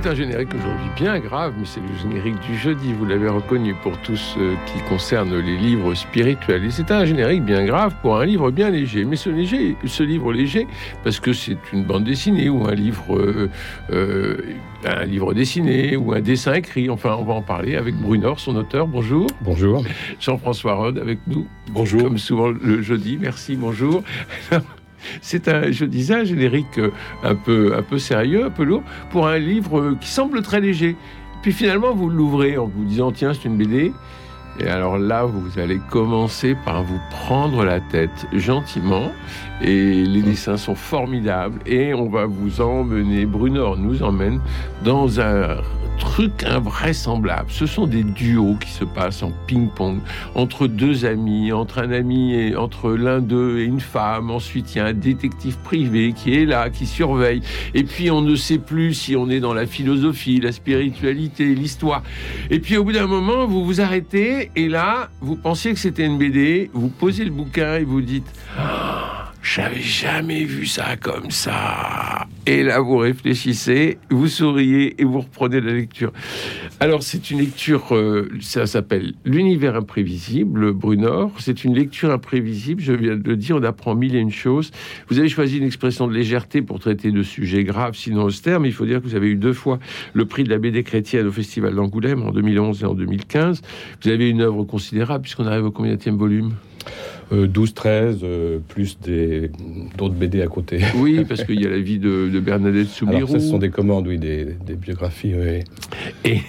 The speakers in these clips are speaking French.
C'est un générique aujourd'hui bien grave, mais c'est le générique du jeudi, vous l'avez reconnu pour tout ce qui concerne les livres spirituels. Et c'est un générique bien grave pour un livre bien léger. Mais ce, léger, ce livre léger, parce que c'est une bande dessinée ou un livre, euh, euh, un livre dessiné ou un dessin écrit, enfin on va en parler avec Brunor, son auteur. Bonjour. Bonjour. Jean-François Rode avec nous. Bonjour. Comme souvent le jeudi, merci, bonjour. C'est un, je disais, un générique euh, un peu, un peu sérieux, un peu lourd, pour un livre euh, qui semble très léger. Puis finalement, vous l'ouvrez en vous disant, tiens, c'est une BD. Et alors là, vous allez commencer par vous prendre la tête gentiment. Et les dessins sont formidables. Et on va vous emmener, Bruno nous emmène dans un truc invraisemblable. Ce sont des duos qui se passent en ping-pong entre deux amis, entre un ami et entre l'un d'eux et une femme. Ensuite, il y a un détective privé qui est là, qui surveille. Et puis, on ne sait plus si on est dans la philosophie, la spiritualité, l'histoire. Et puis, au bout d'un moment, vous vous arrêtez et là, vous pensiez que c'était une BD. Vous posez le bouquin et vous dites. J'avais jamais vu ça comme ça. Et là, vous réfléchissez, vous souriez et vous reprenez la lecture. Alors, c'est une lecture, euh, ça s'appelle L'univers imprévisible, Brunor. C'est une lecture imprévisible, je viens de le dire, on apprend mille et une choses. Vous avez choisi une expression de légèreté pour traiter de sujets graves, sinon austères, mais il faut dire que vous avez eu deux fois le prix de la BD chrétienne au Festival d'Angoulême en 2011 et en 2015. Vous avez une œuvre considérable, puisqu'on arrive au combien volume? 12, euh, 13, euh, plus des d'autres BD à côté. Oui, parce qu'il y a la vie de, de Bernadette Soubirou. Alors, ce sont des commandes, oui, des, des biographies, oui. Et,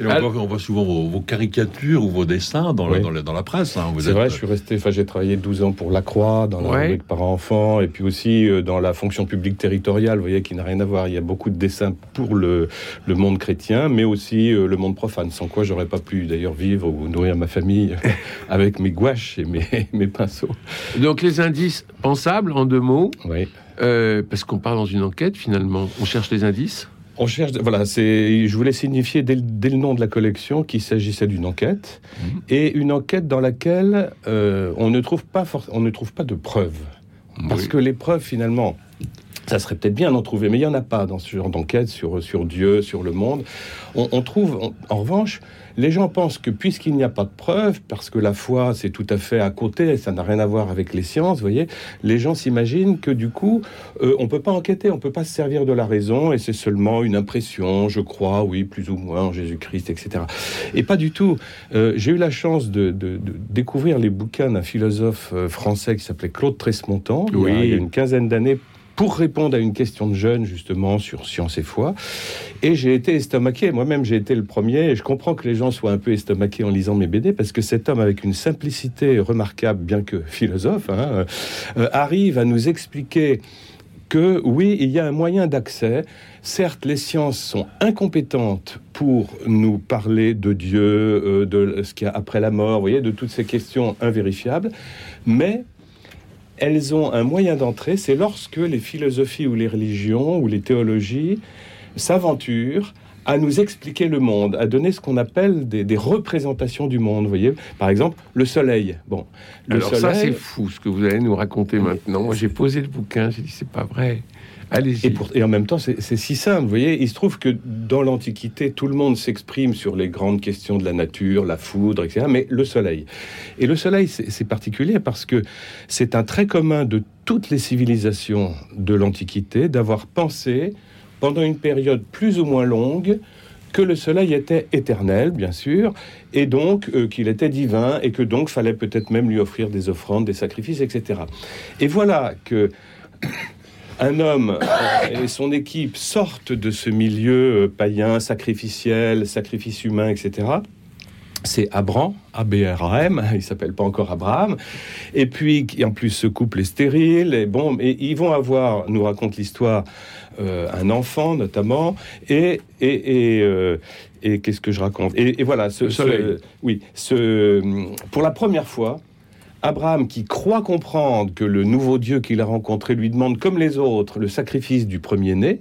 on, voit, souvent vos, caricatures ou vos dessins dans, la, dans, la, presse. Hein. C'est vrai, je suis resté, enfin, j'ai travaillé 12 ans pour La Croix, dans la ouais. parents-enfants, et puis aussi euh, dans la fonction publique territoriale, vous voyez, qui n'a rien à voir. Il y a beaucoup de dessins pour le, le monde chrétien, mais aussi le monde profane, sans quoi j'aurais pas pu d'ailleurs vivre ou nourrir ma famille avec mes gouaches et mes, mes pinceaux. Donc les indices pensables en deux mots. Oui. Euh, parce qu'on part dans une enquête finalement. On cherche les indices. On cherche, voilà, c'est, je voulais signifier dès, le nom de la collection qu'il s'agissait d'une enquête mhm. et une enquête dans laquelle euh, on ne trouve pas, on ne trouve pas de preuves, parce que les preuves finalement, ça serait peut-être bien d'en trouver, mais il n'y en a pas dans ce genre d'enquête sur, sur Dieu, sur le monde. On, trouve, en revanche, les gens pensent que puisqu'il n'y a pas de preuves, parce que la foi c'est tout à fait à côté, ça n'a rien à voir avec les sciences, vous voyez, les gens s'imaginent que du coup, euh, on peut pas enquêter, on peut pas se servir de la raison, et c'est seulement une impression, je crois, oui, plus ou moins en Jésus-Christ, etc. Et pas du tout. Euh, j'ai eu la chance de, de, découvrir les bouquins d'un philosophe euh, français qui s'appelait Claude Tresmontant, oui. il y a une quinzaine d'années, pour répondre à une question de jeunes, justement, sur science et foi. Et j'ai été estomaqué. Moi-même, j'ai été le premier. Et je comprends que les gens soient un peu estomaqués en lisant mes BD, parce que cet homme, avec une simplicité remarquable, bien que philosophe, hein, euh, arrive à nous expliquer que oui, il y a un moyen d'accès. Certes, les sciences sont incompétentes pour nous parler de Dieu, euh, de ce qu'il y a après la mort, vous de toutes ces questions invérifiables, mais elles ont un moyen d'entrée, c'est lorsque les philosophies ou les religions ou les théologies s'aventurent à nous expliquer le monde, à donner ce qu'on appelle des, représentations du monde. Vous voyez, par exemple, le soleil. Bon, le Alors ça, c'est fou ce que vous allez nous raconter maintenant. Moi, j'ai posé le bouquin, j'ai dit c'est pas vrai. Et, en même temps, c'est si simple. Vous voyez, il se trouve que dans l'Antiquité, tout le monde s'exprime sur les grandes questions de la nature, la foudre, etc. Mais le soleil. Et le soleil, c'est particulier parce que c'est un trait commun de toutes les civilisations de l'Antiquité d'avoir pensé, pendant une période plus ou moins longue, que le soleil était éternel, bien sûr, et donc euh, qu'il était divin, et que donc fallait peut-être même lui offrir des offrandes, des sacrifices, etc. Et voilà que un homme et son équipe sortent de ce milieu euh, païen, sacrificiel, sacrifice humain, etc. c'est Abram, A-B-R-A-M, il s'appelle pas encore Abraham, et puis en plus ce couple est stérile, et bon, et ils vont avoir, nous raconte l'histoire, euh, un enfant notamment, et, et, et, euh, et qu'est-ce que je raconte? Et, voilà, ce, ce, oui, ce, pour la première fois, Abraham, qui croit comprendre que le nouveau Dieu qu'il a rencontré lui demande, comme les autres, le sacrifice du premier-né,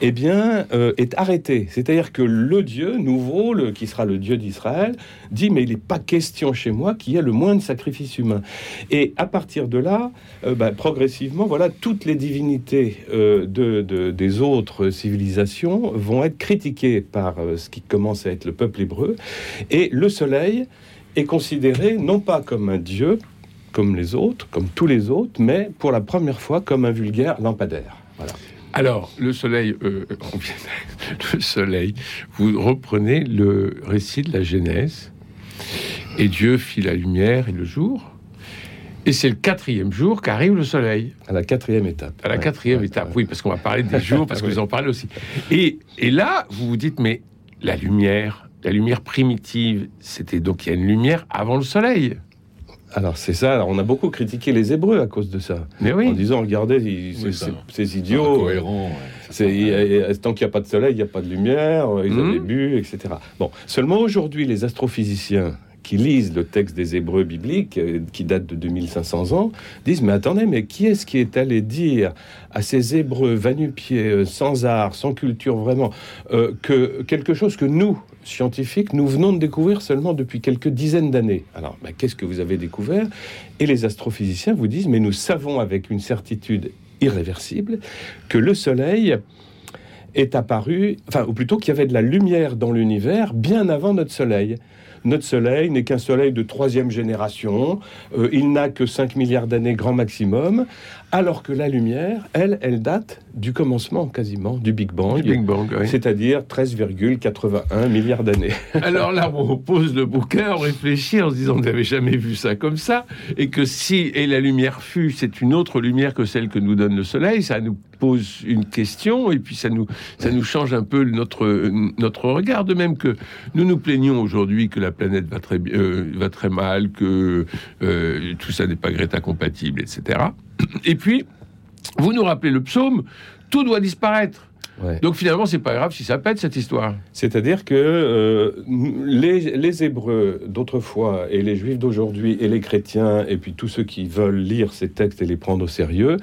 eh bien, euh, est arrêté. C'est-à-dire que le Dieu nouveau, qui sera le Dieu d'Israël, dit mais il n'est pas question chez moi qu'il y ait le moins de sacrifices humains. Et à partir de là, euh, bah, progressivement, voilà, toutes les divinités euh, de, des autres civilisations vont être critiquées par ce qui commence à être le peuple hébreu. Et le soleil est considéré non pas comme un Dieu, comme les autres, comme tous les autres, mais pour la première fois comme un vulgaire lampadaire. Voilà. Alors, le soleil, euh, le soleil, vous reprenez le récit de la Genèse, et Dieu fit la lumière et le jour, et c'est le quatrième jour qu'arrive le soleil. À la quatrième étape. À la quatrième étape, oui, parce qu'on va parler des jours, parce que vous en parlez aussi. Et, et là, vous vous dites, mais la lumière, la lumière primitive, c'était donc il y a une lumière avant le soleil. Alors c'est ça, on a beaucoup critiqué les Hébreux à cause de ça. Mais oui. En disant, regardez, ces idiots. Cohérent. tant qu'il n'y a pas de soleil, il n'y a pas de lumière, ils ont des buts, etc. Bon, seulement aujourd'hui, les astrophysiciens qui lisent le texte des Hébreux bibliques, euh, qui date de 2500 ans, disent Mais attendez, mais qui est-ce qui est allé dire à ces Hébreux vanupiers, euh, sans art, sans culture vraiment, euh, que quelque chose que nous, scientifiques, nous venons de découvrir seulement depuis quelques dizaines d'années. Alors, ben, qu'est-ce que vous avez découvert? Et les astrophysiciens vous disent, mais nous savons avec une certitude irréversible que le Soleil est apparu, enfin, ou plutôt qu'il y avait de la lumière dans l'univers bien avant notre Soleil. Notre Soleil n'est qu'un Soleil de troisième génération, euh, il n'a que 5 milliards d'années grand maximum, alors que la lumière, elle, elle date du commencement quasiment du Big Bang, Big Bang c'est-à-dire 13,81 milliards d'années. alors là, on pose le bouquin, on réfléchit en se disant on n'avait jamais vu ça comme ça, et que si et la lumière fut, c'est une autre lumière que celle que nous donne le Soleil, ça nous pose une question et puis ça nous ça nous change un peu notre notre regard, de même que nous nous plaignons aujourd'hui que la planète va très euh, va très mal, que euh, tout ça n'est pas Greta compatible, etc. Et puis, vous nous rappelez le psaume, tout doit disparaître. Donc finalement, c'est pas grave si ça pète cette histoire. C'est-à-dire que euh, les, les, Hébreux d'autrefois et les Juifs d'aujourd'hui et les chrétiens et puis tous ceux qui veulent lire ces textes et les prendre au sérieux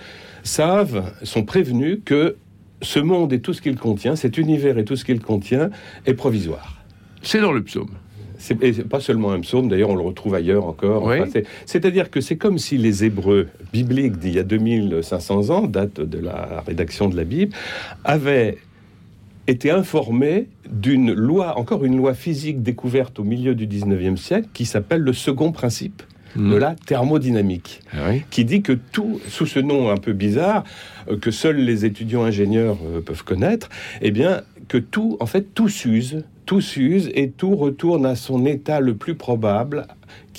savent, sont prévenus que ce monde et tout ce qu'il contient, cet univers et tout ce qu'il contient est provisoire. C'est dans le psaume. C'est pas seulement un psaume, d'ailleurs on le retrouve ailleurs encore. C'est-à-dire que c'est comme si les Hébreux bibliques d'il y a 2500 ans, date de la rédaction de la Bible, avaient été informés d'une loi, encore une loi physique découverte au milieu du 19e siècle, qui s'appelle le second principe de hmm. la thermodynamique, ah qui dit que tout, sous ce nom un peu bizarre, euh, que seuls les étudiants ingénieurs euh, peuvent connaître, eh bien, que tout, en fait, tout s'use, tout s'use et tout retourne à son état le plus probable,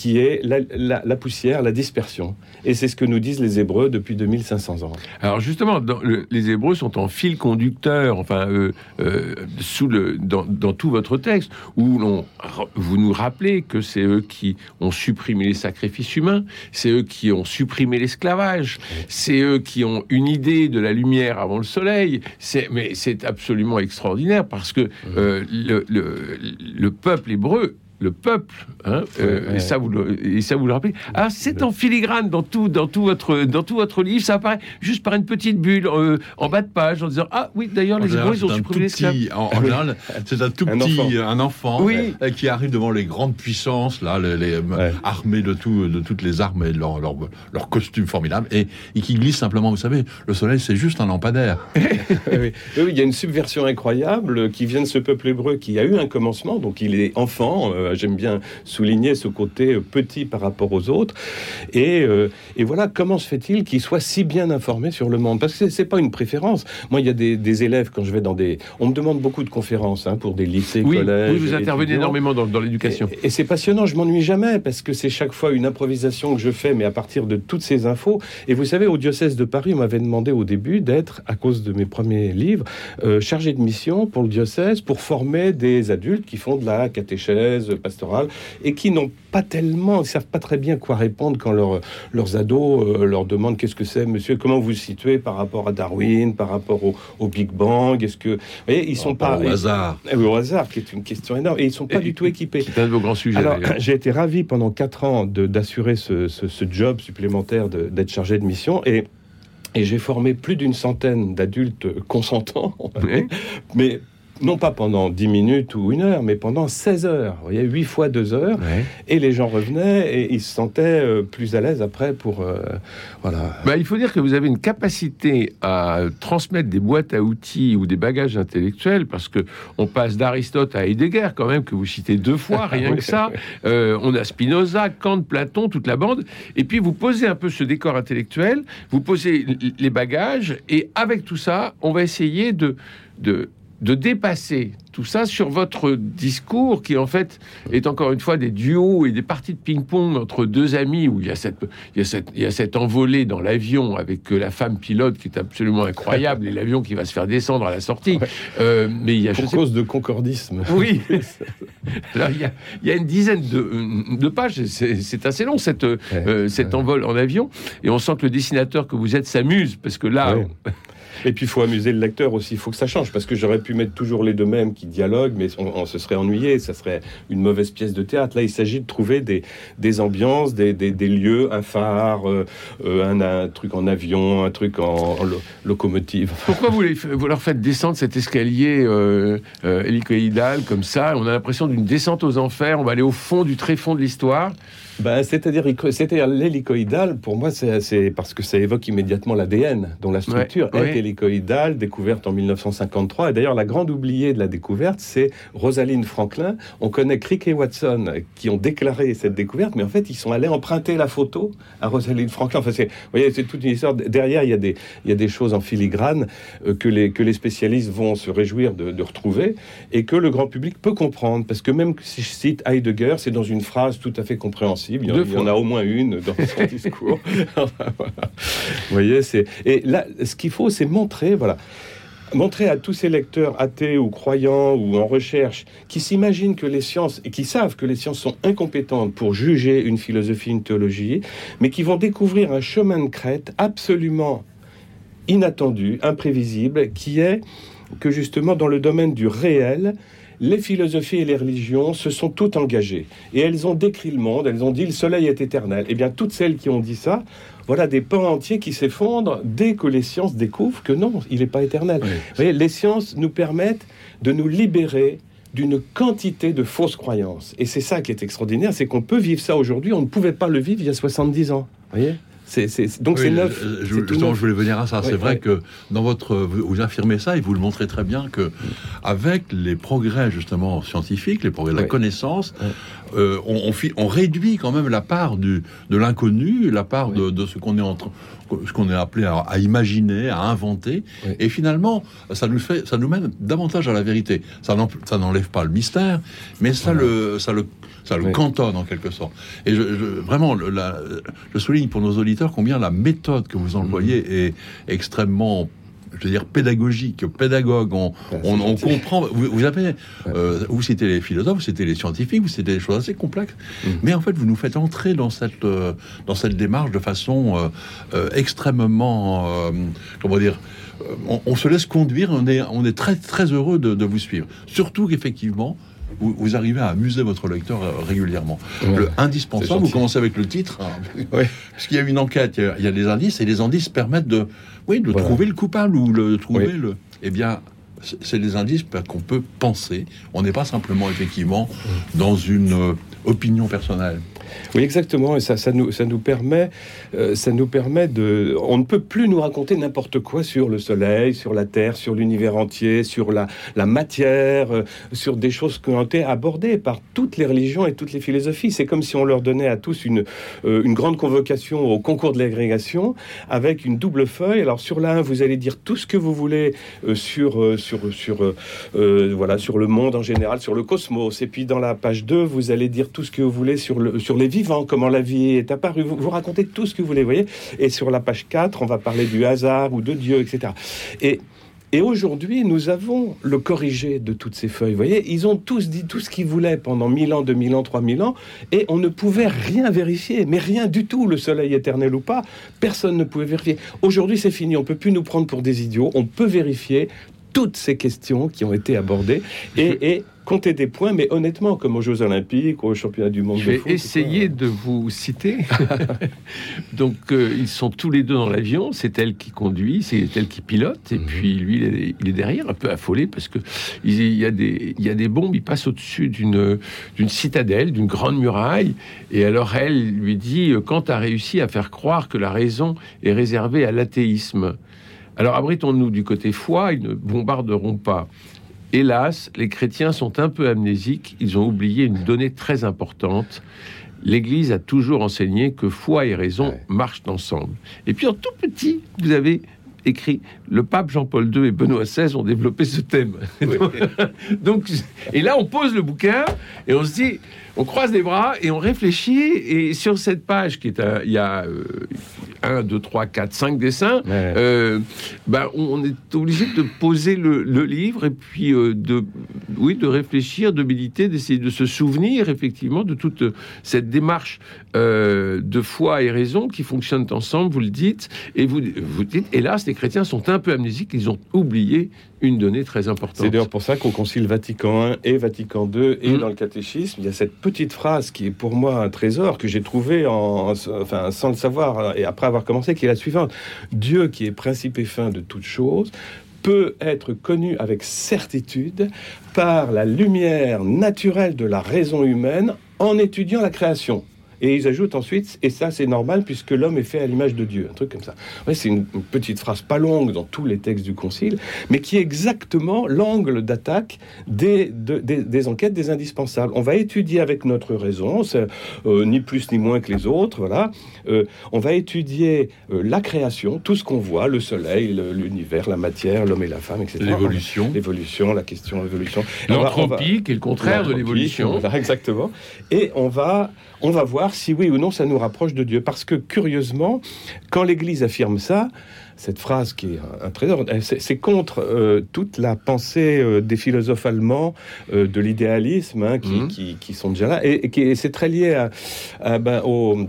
qui est la, poussière, la dispersion. Et c'est ce que nous disent les Hébreux depuis 2500 ans. Alors justement, les Hébreux sont en fil conducteur, enfin, euh, euh, sous le, dans, tout votre texte, où vous nous rappelez que c'est eux qui ont supprimé les sacrifices humains, c'est eux qui ont supprimé l'esclavage, c'est eux qui ont une idée de la lumière avant le soleil. Mais c'est absolument extraordinaire parce que euh, le, le, peuple hébreu le peuple, hein, euh, Et, ça vous le, et ça vous le rappelez. Ah, c'est en filigrane dans tout, dans tout votre, dans tout votre livre. Ça apparaît juste par une petite bulle euh, en bas de page en disant ah oui d'ailleurs les Hébreux ils ont supprimé les En, en général, c'est un tout petit, un enfant, oui. Euh, qui arrive devant les grandes puissances là, les, armés de tout, de toutes les armes et leur, leur, leur costume formidable et, et, qui glisse simplement. Vous savez, le soleil c'est juste un lampadaire. oui. oui, il y a une subversion incroyable qui vient de ce peuple hébreu qui a eu un commencement, donc il est enfant. Euh, j'aime bien souligner ce côté euh, petit par rapport aux autres. Et, euh, et voilà, comment se fait-il qu'il soit si bien informé sur le monde? Parce que c'est pas une préférence. Moi, il y a des, élèves, quand je vais dans des... On me demande beaucoup de conférences hein, pour des lycées, collèges... Oui, vous intervenez énormément dans, dans l'éducation. Et, c'est passionnant, je m'ennuie jamais, parce que c'est chaque fois une improvisation que je fais, mais à partir de toutes ces infos. Et vous savez, au diocèse de Paris, on m'avait demandé au début d'être, à cause de mes premiers livres, chargé de mission pour le diocèse, pour former des adultes qui font de la catéchèse, pastorales, et qui n'ont pas tellement, ils savent pas très bien quoi répondre quand leurs ados leur demandent qu'est-ce que c'est, monsieur, comment vous vous situez par rapport à Darwin, par rapport au, Big Bang, est-ce que, vous voyez, ils sont pas au hasard, au hasard, qui est une question énorme, et ils sont pas du tout équipés. C'est un de vos grands sujets. Alors, j'ai été ravi pendant quatre ans d'assurer ce, ce, job supplémentaire d'être chargé de mission, et et j'ai formé plus d'une centaine d'adultes consentants, mais non pas pendant 10 minutes ou une heure, mais pendant 16 heures. Vous voyez, 8 fois 2 heures. Et les gens revenaient et ils se sentaient euh, plus à l'aise après pour. Euh, voilà. Bah, il faut dire que vous avez une capacité à transmettre des boîtes à outils ou des bagages intellectuels, parce que on passe d'Aristote à Heidegger, quand même, que vous citez deux fois, rien que ça. Euh, on a Spinoza, Kant, Platon, toute la bande. Et puis vous posez un peu ce décor intellectuel, vous posez les bagages, et avec tout ça, on va essayer de. de de dépasser tout ça sur votre discours qui en fait est encore une fois des duos et des parties de ping-pong entre deux amis où il y a cette il y a cette il y a cette envolée dans l'avion avec la femme pilote qui est absolument incroyable et l'avion qui va se faire descendre à la sortie. Euh, mais il y a pour cause de concordisme. Oui. Alors il y a, il y a une dizaine de, de pages c'est assez long cette euh, cet envol en avion. Et on sent que le dessinateur que vous êtes s'amuse parce que là et puis, il faut amuser le lecteur aussi. Il faut que ça change. Parce que j'aurais pu mettre toujours les deux mêmes qui dialoguent, mais on, se serait ennuyé. Ça serait une mauvaise pièce de théâtre. Là, il s'agit de trouver des, des ambiances, des, des, lieux, un phare, euh, euh, un, truc en avion, un truc en, locomotive. Pourquoi vous, les, vous, leur faites descendre cet escalier euh, hélicoïdal comme ça? On a l'impression d'une descente aux enfers. On va aller au fond du tréfonds de l'histoire. Ben, c'est-à-dire, c'est-à-dire l'hélicoïdal, pour moi, c'est parce que ça évoque immédiatement l'ADN, dont la structure est hélicoïdale, découverte en 1953. Et d'ailleurs, la grande oubliée de la découverte, c'est Rosalind Franklin. On connaît Crick et Watson qui ont déclaré cette découverte, mais en fait, ils sont allés emprunter la photo à Rosalind Franklin. Enfin, vous voyez, c'est toute une histoire. Derrière, il y a des, il y a des choses en filigrane euh, que, les, que les spécialistes vont se réjouir de, de retrouver et que le grand public peut comprendre. Parce que même si je cite Heidegger, c'est dans une phrase tout à fait compréhensible il y, en, a au moins une dans son discours. Vous voyez, c'est et là, ce qu'il faut, c'est montrer, voilà, montrer à tous ces lecteurs athées ou croyants ou en recherche qui s'imaginent que les sciences et qui savent que les sciences sont incompétentes pour juger une philosophie, une théologie, mais qui vont découvrir un chemin de crête absolument inattendu, imprévisible, qui est que justement dans le domaine du réel, les philosophies et les religions se sont toutes engagées. Et elles ont décrit le monde, elles ont dit le soleil est éternel. Eh bien, toutes celles qui ont dit ça, voilà des pans entiers qui s'effondrent dès que les sciences découvrent que non, il n'est pas éternel. les sciences nous permettent de nous libérer d'une quantité de fausses croyances. Et c'est ça qui est extraordinaire, c'est qu'on peut vivre ça aujourd'hui, on ne pouvait pas le vivre il y a 70 ans. voyez? Donc c'est neuf. Je, justement, je voulais venir à ça. c'est vrai que dans votre, vous, affirmez ça et vous le montrez très bien que avec les progrès justement scientifiques, les progrès de la connaissance, euh, on, on, réduit quand même la part du, de l'inconnu, la part de, ce qu'on est en ce qu'on est appelé à, imaginer, à inventer, et finalement, ça nous fait, ça nous mène davantage à la vérité. Ça n'enlève pas le mystère, mais ça le, ça le ça le cantonne en quelque sorte. Et je, vraiment, je souligne pour nos auditeurs combien la méthode que vous employez mhm. est extrêmement je veux dire pédagogique, pédagogue. On, on, comprend. Vous, vous avez, euh, vous citez les philosophes, vous citez les scientifiques, vous citez des choses assez complexes. Mhm. Mais en fait, vous nous faites entrer dans cette euh, dans cette démarche de façon euh, extrêmement, comment dire. On, se laisse conduire, on est, on est très très heureux de, de vous suivre. Surtout qu'effectivement, vous, arrivez à amuser votre lecteur euh, régulièrement. le indispensable, vous commencez avec le titre, ah, parce qu'il y a une enquête, il y a, des indices, et les indices permettent de, oui, de trouver le coupable ou de trouver le. Eh bien, c'est des indices qu'on peut penser. On n'est pas simplement effectivement dans une euh, opinion personnelle. Oui, exactement. Et ça, ça, nous, permet, euh, ça nous permet de. On ne peut plus nous raconter n'importe quoi sur le Soleil, sur la Terre, sur l'univers entier, sur la, la matière, euh, sur des choses qui ont été abordées par toutes les religions et toutes les philosophies. C'est comme si on leur donnait à tous une, euh, une grande convocation au concours de l'agrégation avec une double feuille. Alors sur la 1, vous allez dire tout ce que vous voulez sur, sur, sur, voilà, sur le monde en général, sur le cosmos. Et puis dans la page 2, vous allez dire tout ce que vous voulez sur, le, sur les comment la vie est apparue. Vous, vous racontez tout ce que vous voulez, voyez. Et sur la page 4, on va parler du hasard ou de Dieu, etc. Et Et aujourd'hui, nous avons le corrigé de toutes ces feuilles. Vous voyez, ils ont tous dit tout ce qu'ils voulaient pendant 1000 ans, 2000 ans, 3000 ans, et on ne pouvait rien vérifier, mais rien du tout, le soleil éternel ou pas, personne ne pouvait vérifier. Aujourd'hui, c'est fini, on peut plus nous prendre pour des idiots, on peut vérifier toutes ces questions qui ont été abordées et, compter des points, mais honnêtement, comme aux Jeux Olympiques ou aux Championnats du monde Je vais essayer de vous citer. Donc, euh, ils sont tous les deux dans l'avion. C'est elle qui conduit, c'est elle qui pilote, et mhm. puis lui, il est, derrière, un peu affolé parce que il y a des, il y a des bombes. Il passe au-dessus d'une d'une citadelle, d'une grande muraille, et alors elle lui dit quand tu as réussi à faire croire que la raison est réservée à l'athéisme. Alors abritons-nous du côté foi, ils ne bombarderont pas. Hélas, les chrétiens sont un peu amnésiques, ils ont oublié une donnée très importante. L'Église a toujours enseigné que foi et raison marchent ensemble. Et puis en tout petit, vous avez écrit le pape Jean-Paul II et Benoît XVI ont développé ce thème. Donc, et là, on pose le bouquin et on se dit, on croise les bras et on réfléchit. Et sur cette page, qui est il y a euh, 1, 2, 3, 4, 5 dessins, euh, ben, on est obligé de poser le, livre et puis euh, de, oui, de réfléchir, de méditer, d'essayer de se souvenir effectivement de toute cette démarche euh, de foi et raison qui fonctionnent ensemble, vous le dites, et vous, vous dites, hélas, les chrétiens sont un peu amnésiques, ils ont oublié une donnée très importante. C'est d'ailleurs pour ça qu'au Concile Vatican I et Vatican II et mm. dans le catéchisme, il y a cette petite phrase qui est pour moi un trésor que j'ai trouvé en, enfin, sans le savoir et après commencé, qui est la suivante. Dieu qui est principe et fin de toute chose peut être connu avec certitude par la lumière naturelle de la raison humaine en étudiant la création. Et ils ajoutent ensuite, et ça c'est normal puisque l'homme est fait à l'image de Dieu, un truc comme ça. Ouais, c'est une, petite phrase pas longue dans tous les textes du Concile, mais qui est exactement l'angle d'attaque des, des, enquêtes des indispensables. On va étudier avec notre raison, euh, ni plus ni moins que les autres, voilà. Euh, on va étudier euh, la création, tout ce qu'on voit, le soleil, l'univers, la matière, l'homme et la femme, etc. L'évolution. L'évolution, la question l'évolution. L'entropie, qui est le contraire de l'évolution. exactement. Et on va, on va voir si oui ou non ça nous rapproche de Dieu. Parce que curieusement, quand l'Église affirme ça, cette phrase qui est un trésor, c'est contre euh, toute la pensée euh, des philosophes allemands euh, de l'idéalisme hein, mhm. qui, sont déjà là. Et, et c'est très lié à, ben, au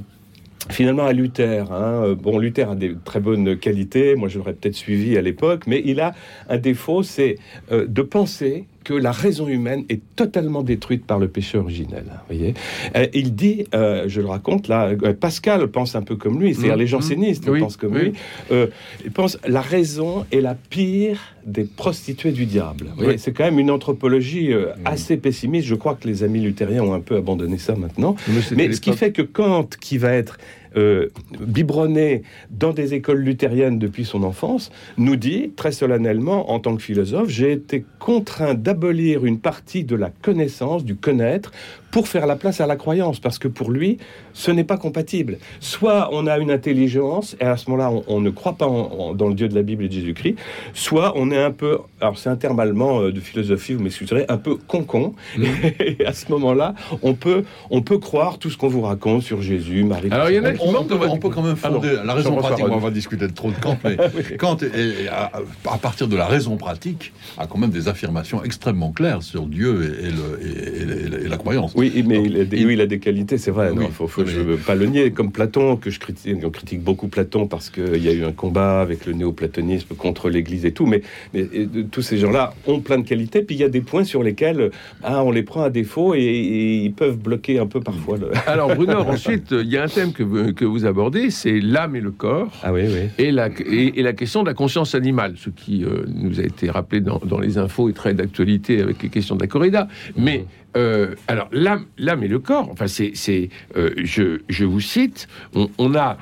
finalement à Luther. Hein. Bon, Luther a des très bonnes qualités, moi je l'aurais peut-être suivi à l'époque, mais il a un défaut, c'est de penser que la raison humaine est totalement détruite par le péché originel. Voyez euh, il dit, euh, je le raconte là, euh, Pascal pense un peu comme lui, c'est-à-dire les jansénistes mmh. pensent comme lui. il pense la raison est la pire des prostituées du diable. C'est quand même une anthropologie mmh. assez pessimiste. Je crois que les amis luthériens ont un peu abandonné ça maintenant. Mais, ce qui fait que Kant, qui va être euh, biberonné dans des écoles luthériennes depuis son enfance, nous dit très solennellement, en tant que philosophe, j'ai été contraint d'abolir une partie de la connaissance, du connaître, pour faire la place à la croyance, parce que pour lui, ce n'est pas compatible. Soit on a une intelligence, et à ce moment-là, on, ne croit pas dans le Dieu de la Bible et de Jésus-Christ, soit on est un peu, alors c'est un terme allemand euh, de philosophie, vous m'excuserez, un peu concon, mm. et à ce moment-là, on peut, on peut croire tout ce qu'on vous raconte sur Jésus, Marie. Alors il y en a qui on, peut, on peut quand même fonder la raison pratique, on va discuter de trop de Kant, mais Kant, à, partir de la raison pratique, a quand même des affirmations extrêmement claires sur Dieu et, le, et la croyance. Oui, mais il, a des, il a des qualités, c'est vrai. il faut, je ne veux pas le nier. Comme Platon, que je critique, on critique beaucoup Platon parce qu'il y a eu un combat avec le néoplatonisme contre l'Église et tout. Mais, mais tous ces gens-là ont plein de qualités. Puis il y a des points sur lesquels ah, on les prend à défaut et, ils peuvent bloquer un peu parfois. Le... Alors Bruno, ensuite, il y a un thème que, que vous abordez, c'est l'âme et le corps. Ah oui, oui. Et la, et, la question de la conscience animale, ce qui euh, nous a été rappelé dans, dans les infos et très d'actualité avec les questions de la corrida. Mais mmh. Euh, alors l'âme, l'âme et le corps. Enfin, c'est, euh, je, vous cite. On, a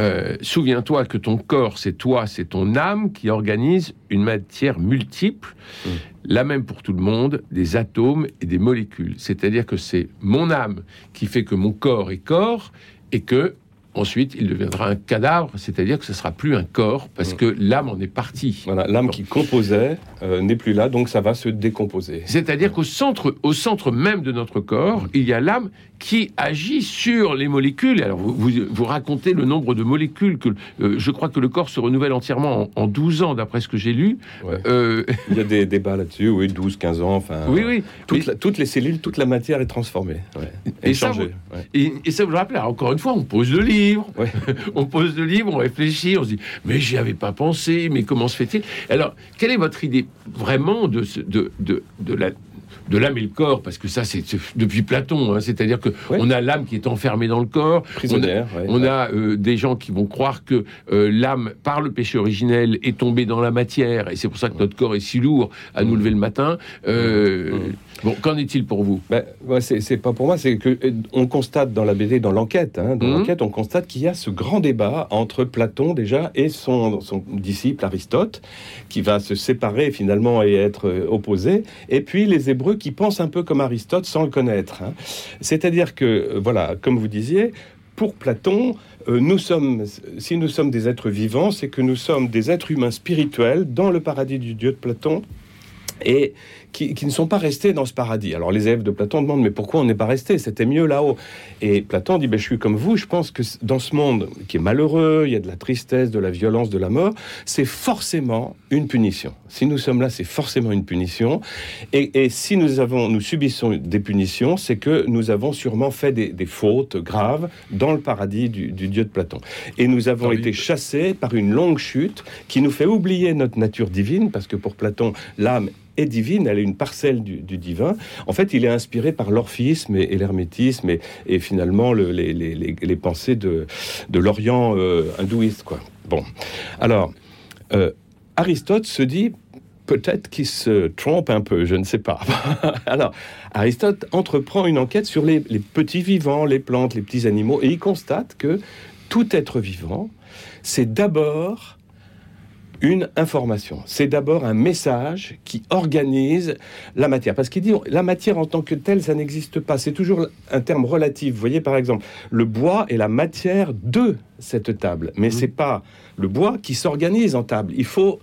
euh, souviens-toi que ton corps, c'est toi, c'est ton âme qui organise une matière multiple, mmh. la même pour tout le monde, des atomes et des molécules. C'est-à-dire que c'est mon âme qui fait que mon corps est corps et que Ensuite, il deviendra un cadavre, c'est-à-dire que ce sera plus un corps, parce mm. que l'âme en est partie. Voilà, l'âme qui composait euh, n'est plus là, donc ça va se décomposer. C'est-à-dire qu'au centre, au centre même de notre corps, il y a l'âme qui agit sur les molécules. Alors, vous, vous, racontez le nombre de molécules que euh, je crois que le corps se renouvelle entièrement en, 12 ans, d'après ce que j'ai lu. Euh, Il y a des débats là-dessus, oui, 12, 15 ans. Enfin, oui, oui. toutes les cellules, toute la matière est transformée. Et, ça, vous, et, ça, vous rappelle, encore une fois, on pose le livre, on pose le livre, on réfléchit, on se dit, mais j'y avais pas pensé, mais comment se fait-il? Alors, quelle est votre idée vraiment de, de, de, de la de l'âme et le corps, parce que ça, c'est depuis Platon. Hein, C'est-à-dire que on a l'âme qui est enfermée dans le corps. Prisonnière. On a, euh, des gens qui vont croire que euh, l'âme, par le péché originel, est tombée dans la matière, et c'est pour ça que notre corps est si lourd à nous lever le matin. Euh, mmh. Bon, qu'en est-il pour vous? Ben, C'est pas pour moi, c'est que on constate dans la BD, dans l'enquête, hein, dans mmh. l'enquête, on constate qu'il y a ce grand débat entre Platon déjà et son, son disciple Aristote, qui va se séparer finalement et être opposé, et puis les Hébreux qui pensent un peu comme Aristote sans le connaître. Hein. C'est-à-dire que, euh, voilà, comme vous disiez, pour Platon, euh, nous sommes, si nous sommes des êtres vivants, c'est que nous sommes des êtres humains spirituels dans le paradis du Dieu de Platon. Et qui, ne sont pas restés dans ce paradis. Alors les élèves de Platon demandent mais pourquoi on n'est pas resté? C'était mieux là-haut. Et Platon dit ben, je suis comme vous, je pense que dans ce monde qui est malheureux, il y a de la tristesse, de la violence, de la mort, c'est forcément une punition. Si nous sommes là, c'est forcément une punition. Et, si nous avons, nous subissons des punitions, c'est que nous avons sûrement fait des, fautes graves dans le paradis du, Dieu de Platon. Et nous avons été chassés par une longue chute qui nous fait oublier notre nature divine, parce que pour Platon, l'âme est divine, elle est une parcelle du, divin. En fait, il est inspiré par l'orphisme et, l'hermétisme et, finalement les, pensées de, l'Orient euh, hindouiste. Quoi. Bon, alors, euh, Aristote se dit peut-être qu'il se trompe un peu, je ne sais pas. Alors, Aristote entreprend une enquête sur les, petits vivants, les plantes, les petits animaux, et il constate que tout être vivant, c'est d'abord une information. C'est d'abord un message qui organise la matière. Parce qu'il dit, la matière en tant que telle, ça n'existe pas. C'est toujours un terme relatif. Vous voyez, par exemple, le bois est la matière de cette table. Mais ce mmh. c'est pas le bois qui s'organise en table. Il faut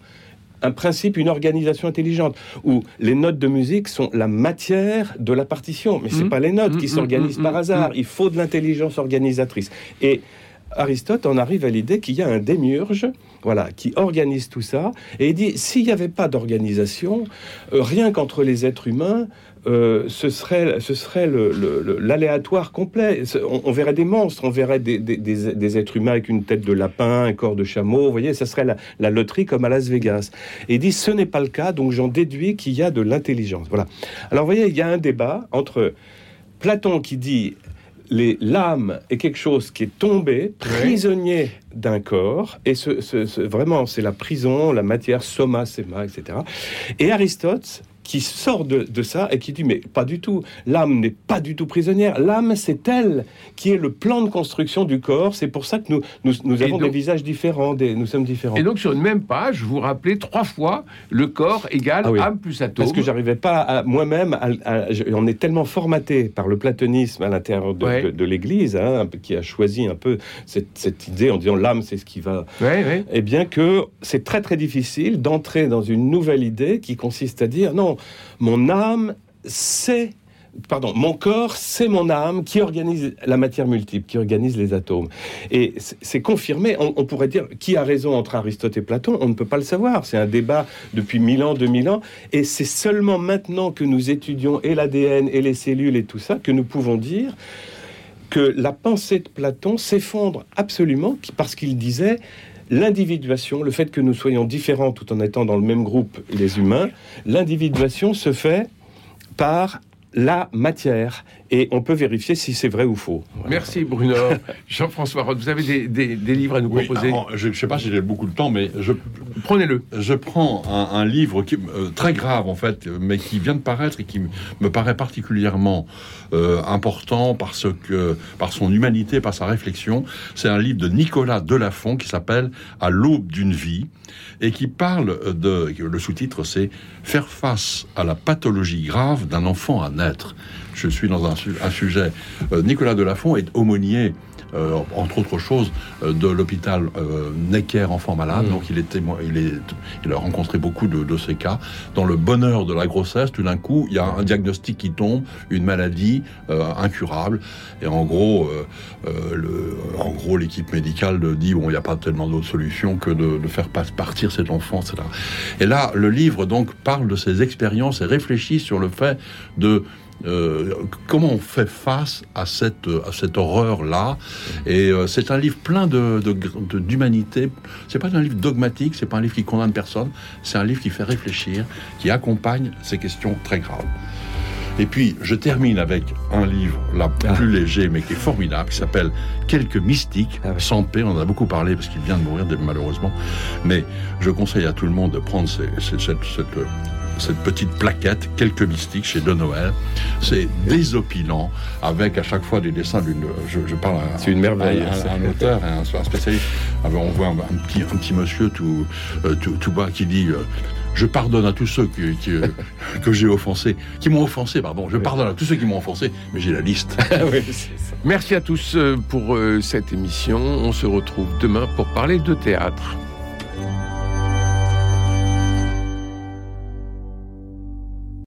un principe, une organisation intelligente, où les notes de musique sont la matière de la partition. Mais c'est mmh. pas les notes qui mmh, s'organisent par hasard. Il faut de l'intelligence organisatrice. Et Aristote en arrive à l'idée qu'il y a un démiurge, voilà, qui organise tout ça, et il dit s'il n'y avait pas d'organisation, euh, rien qu'entre les êtres humains, euh, ce serait, ce serait l'aléatoire complet. On, verrait des monstres, on verrait des, êtres humains avec une tête de lapin, un corps de chameau. Vous voyez, ça serait la, la loterie comme à Las Vegas. Et il dit ce n'est pas le cas, donc j'en déduis qu'il y a de l'intelligence. Voilà. Alors, vous voyez, il y a un débat entre Platon qui dit l'âme est quelque chose qui est tombé, prisonnier d'un corps, et ce, vraiment, c'est la prison, la matière, soma, sema, etc. Et Aristote qui sort de, ça et qui dit mais pas du tout, l'âme n'est pas du tout prisonnière, l'âme c'est elle qui est le plan de construction du corps, c'est pour ça que nous, nous, avons des visages différents, des, nous sommes différents. Et donc sur une même page, vous rappelez trois fois le corps égale ah âme plus atome. Parce que j'arrivais pas moi-même, on est tellement formaté par le platonisme à l'intérieur de, l'Église, hein, qui a choisi un peu cette, idée en disant l'âme c'est ce qui va... et eh bien que c'est très très difficile d'entrer dans une nouvelle idée qui consiste à dire non, mon âme, c'est pardon, mon corps, c'est mon âme qui organise la matière multiple, qui organise les atomes. Et c'est confirmé. On, pourrait dire qui a raison entre Aristote et Platon. On ne peut pas le savoir. C'est un débat depuis mille ans, deux mille ans. Et c'est seulement maintenant que nous étudions et l'ADN et les cellules et tout ça que nous pouvons dire que la pensée de Platon s'effondre absolument parce qu'il disait l'individuation, le fait que nous soyons différents tout en étant dans le même groupe, les humains, l'individuation se fait par la matière et on peut vérifier si c'est vrai ou faux. Merci Bruno. Jean-François Roth, vous avez des, livres à nous proposer? Je ne sais pas si j'ai beaucoup de temps, mais je... Prenez-le. Je prends un, livre qui, euh, très grave en fait, mais qui vient de paraître et qui me paraît particulièrement euh, important parce que, par son humanité, par sa réflexion. C'est un livre de Nicolas Delafont qui s'appelle À l'aube d'une vie et qui parle de... Le sous-titre c'est Faire face à la pathologie grave d'un enfant à naître je suis dans un, sujet. Euh, Nicolas Delafont est aumônier entre autres choses, de l'hôpital Necker enfant malade. Mmh. Donc il, était, il, est, il a rencontré beaucoup de, de, ces cas. Dans le bonheur de la grossesse, tout d'un coup, il y a un diagnostic qui tombe, une maladie incurable. Et en gros, le, en gros, l'équipe médicale dit bon, il n'y a pas tellement d'autres solutions que de, de, faire partir cet enfant, etc. Et là, le livre donc parle de ces expériences et réfléchit sur le fait de euh, comment on fait face à cette, à cette horreur-là. Et euh, c'est un livre plein de, d'humanité. C'est pas un livre dogmatique, c'est pas un livre qui condamne personne, c'est un livre qui fait réfléchir, qui accompagne ces questions très graves. Et puis, je termine avec un livre là ah. plus léger, mais qui est formidable, qui s'appelle Quelques mystiques, ah sans paix. On en a beaucoup parlé parce qu'il vient de mourir malheureusement. Mais je conseille à tout le monde de prendre cette, cette, cette petite plaquette, quelques mystiques chez De Noël. C'est désopilant, avec à chaque fois des dessins d'une. Je, parle à, C'est une merveille. un, auteur, un, un spécialiste. Alors on voit un, petit, un petit monsieur tout, euh, tout, tout, bas qui dit. Euh, je pardonne à tous ceux qui, euh, que j'ai offensés, qui m'ont offensé, pardon. Je pardonne à tous ceux qui m'ont offensé, mais j'ai la liste. Merci à tous pour cette émission. On se retrouve demain pour parler de théâtre.